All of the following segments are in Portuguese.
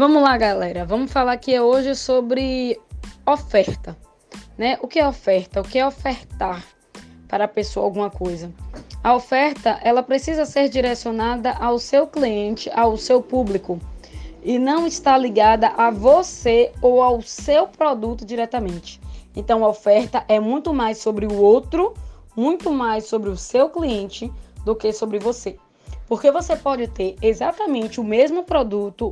Vamos lá, galera. Vamos falar aqui hoje sobre oferta, né? O que é oferta? O que é ofertar para a pessoa alguma coisa? A oferta, ela precisa ser direcionada ao seu cliente, ao seu público, e não está ligada a você ou ao seu produto diretamente. Então, a oferta é muito mais sobre o outro, muito mais sobre o seu cliente do que sobre você. Porque você pode ter exatamente o mesmo produto,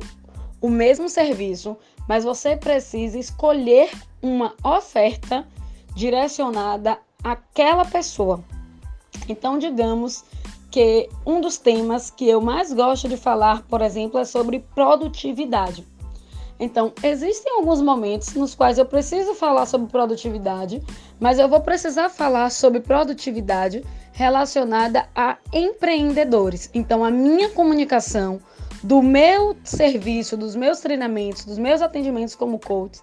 o mesmo serviço, mas você precisa escolher uma oferta direcionada àquela pessoa. Então, digamos que um dos temas que eu mais gosto de falar, por exemplo, é sobre produtividade. Então, existem alguns momentos nos quais eu preciso falar sobre produtividade, mas eu vou precisar falar sobre produtividade relacionada a empreendedores. Então, a minha comunicação do meu serviço, dos meus treinamentos, dos meus atendimentos como coach,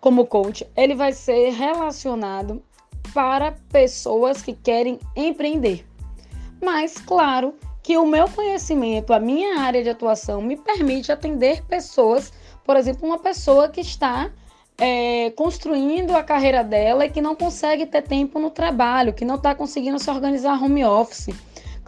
como coach, ele vai ser relacionado para pessoas que querem empreender. Mas, claro, que o meu conhecimento, a minha área de atuação me permite atender pessoas por exemplo, uma pessoa que está é, construindo a carreira dela e que não consegue ter tempo no trabalho, que não está conseguindo se organizar home office.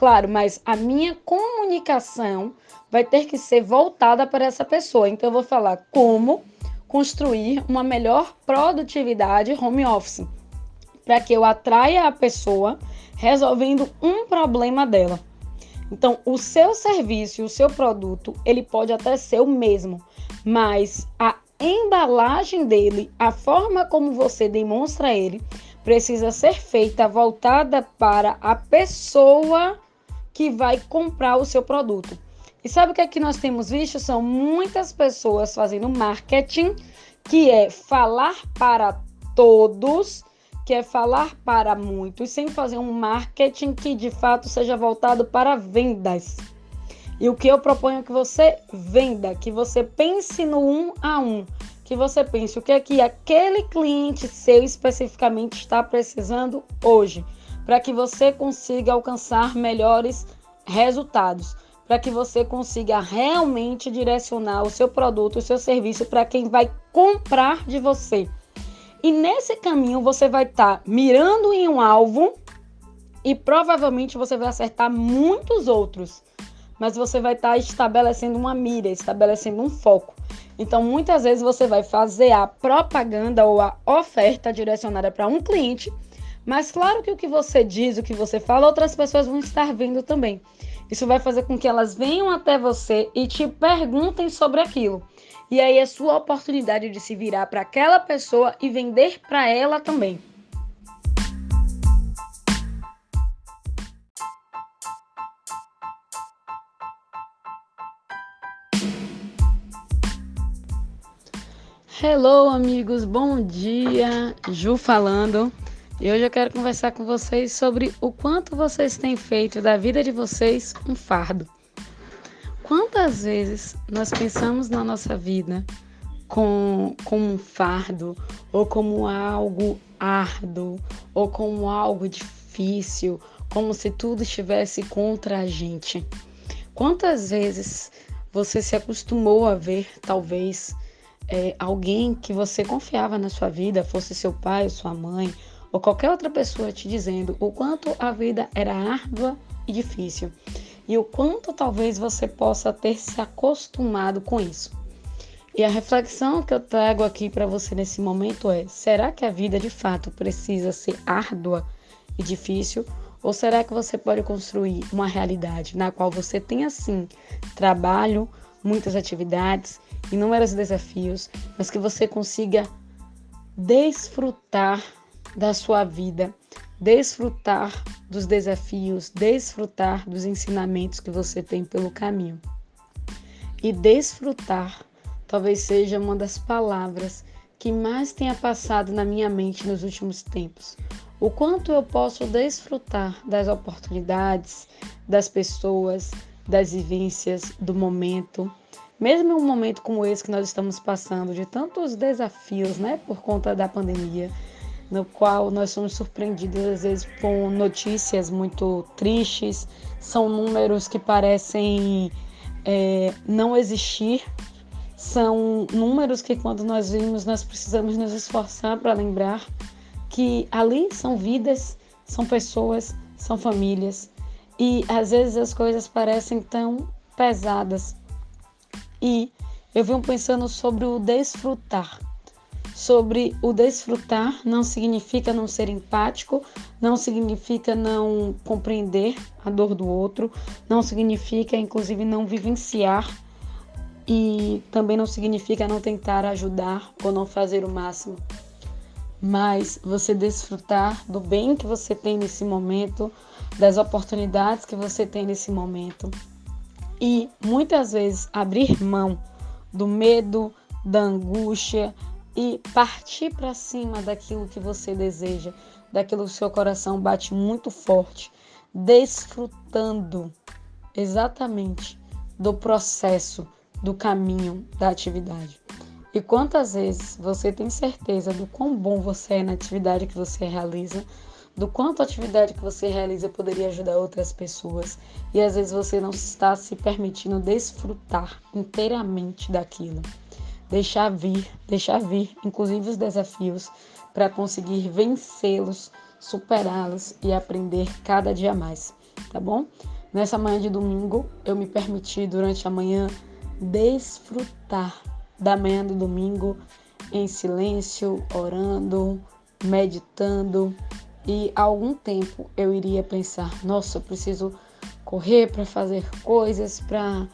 Claro, mas a minha comunicação vai ter que ser voltada para essa pessoa. Então, eu vou falar como construir uma melhor produtividade home office, para que eu atraia a pessoa resolvendo um problema dela. Então, o seu serviço, o seu produto, ele pode até ser o mesmo, mas a embalagem dele, a forma como você demonstra ele, precisa ser feita voltada para a pessoa que vai comprar o seu produto. E sabe o que é que nós temos visto? São muitas pessoas fazendo marketing, que é falar para todos, que é falar para muitos, sem fazer um marketing que de fato seja voltado para vendas. E o que eu proponho é que você venda, que você pense no um a um, que você pense o que é que aquele cliente seu especificamente está precisando hoje, para que você consiga alcançar melhores resultados, para que você consiga realmente direcionar o seu produto, o seu serviço para quem vai comprar de você. E nesse caminho você vai estar tá mirando em um alvo e provavelmente você vai acertar muitos outros mas você vai estar tá estabelecendo uma mira, estabelecendo um foco. Então, muitas vezes você vai fazer a propaganda ou a oferta direcionada para um cliente, mas claro que o que você diz, o que você fala, outras pessoas vão estar vendo também. Isso vai fazer com que elas venham até você e te perguntem sobre aquilo. E aí é sua oportunidade de se virar para aquela pessoa e vender para ela também. Hello, amigos, bom dia. Ju falando. E hoje eu quero conversar com vocês sobre o quanto vocês têm feito da vida de vocês um fardo. Quantas vezes nós pensamos na nossa vida com, como um fardo, ou como algo árduo, ou como algo difícil, como se tudo estivesse contra a gente? Quantas vezes você se acostumou a ver, talvez, é, alguém que você confiava na sua vida, fosse seu pai, sua mãe ou qualquer outra pessoa te dizendo o quanto a vida era árdua e difícil e o quanto talvez você possa ter se acostumado com isso. E a reflexão que eu trago aqui para você nesse momento é: será que a vida de fato precisa ser árdua e difícil? Ou será que você pode construir uma realidade na qual você tenha sim trabalho, muitas atividades inúmeros desafios, mas que você consiga desfrutar da sua vida, desfrutar dos desafios, desfrutar dos ensinamentos que você tem pelo caminho. E desfrutar talvez seja uma das palavras que mais tenha passado na minha mente nos últimos tempos. O quanto eu posso desfrutar das oportunidades, das pessoas, das vivências, do momento, mesmo em um momento como esse que nós estamos passando, de tantos desafios, né, por conta da pandemia, no qual nós somos surpreendidos às vezes com notícias muito tristes, são números que parecem é, não existir, São números que, quando nós vimos, nós precisamos nos esforçar para lembrar que ali são vidas, são pessoas, são famílias. E às vezes as coisas parecem tão pesadas. E eu venho pensando sobre o desfrutar. Sobre o desfrutar não significa não ser empático, não significa não compreender a dor do outro, não significa, inclusive, não vivenciar e também não significa não tentar ajudar ou não fazer o máximo, mas você desfrutar do bem que você tem nesse momento, das oportunidades que você tem nesse momento. E muitas vezes abrir mão do medo, da angústia e partir para cima daquilo que você deseja, daquilo que o seu coração bate muito forte, desfrutando exatamente do processo do caminho da atividade. E quantas vezes você tem certeza do quão bom você é na atividade que você realiza, do quanto a atividade que você realiza poderia ajudar outras pessoas, e às vezes você não está se permitindo desfrutar inteiramente daquilo. Deixar vir, deixar vir, inclusive os desafios, para conseguir vencê-los, superá-los e aprender cada dia mais, tá bom? Nessa manhã de domingo, eu me permiti durante a manhã desfrutar da manhã do domingo em silêncio, orando, meditando. E algum tempo eu iria pensar: nossa, eu preciso correr para fazer coisas, para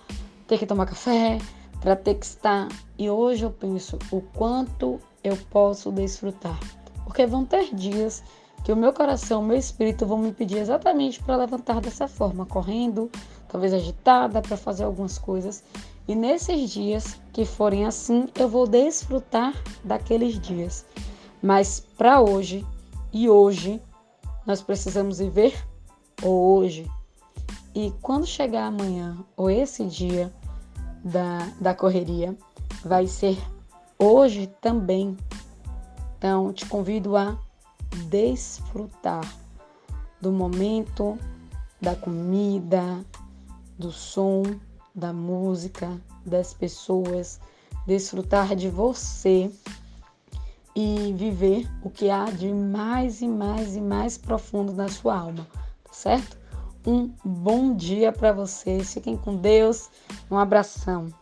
ter que tomar café, para estar. E hoje eu penso o quanto eu posso desfrutar. Porque vão ter dias que o meu coração, o meu espírito vão me pedir exatamente para levantar dessa forma, correndo, talvez agitada para fazer algumas coisas. E nesses dias que forem assim, eu vou desfrutar daqueles dias. Mas para hoje e hoje, nós precisamos viver hoje. E quando chegar amanhã ou esse dia da, da correria, vai ser hoje também. Então, te convido a desfrutar do momento, da comida, do som, da música, das pessoas, desfrutar de você e viver o que há de mais e mais e mais profundo na sua alma, tá certo? Um bom dia para vocês, fiquem com Deus, um abração.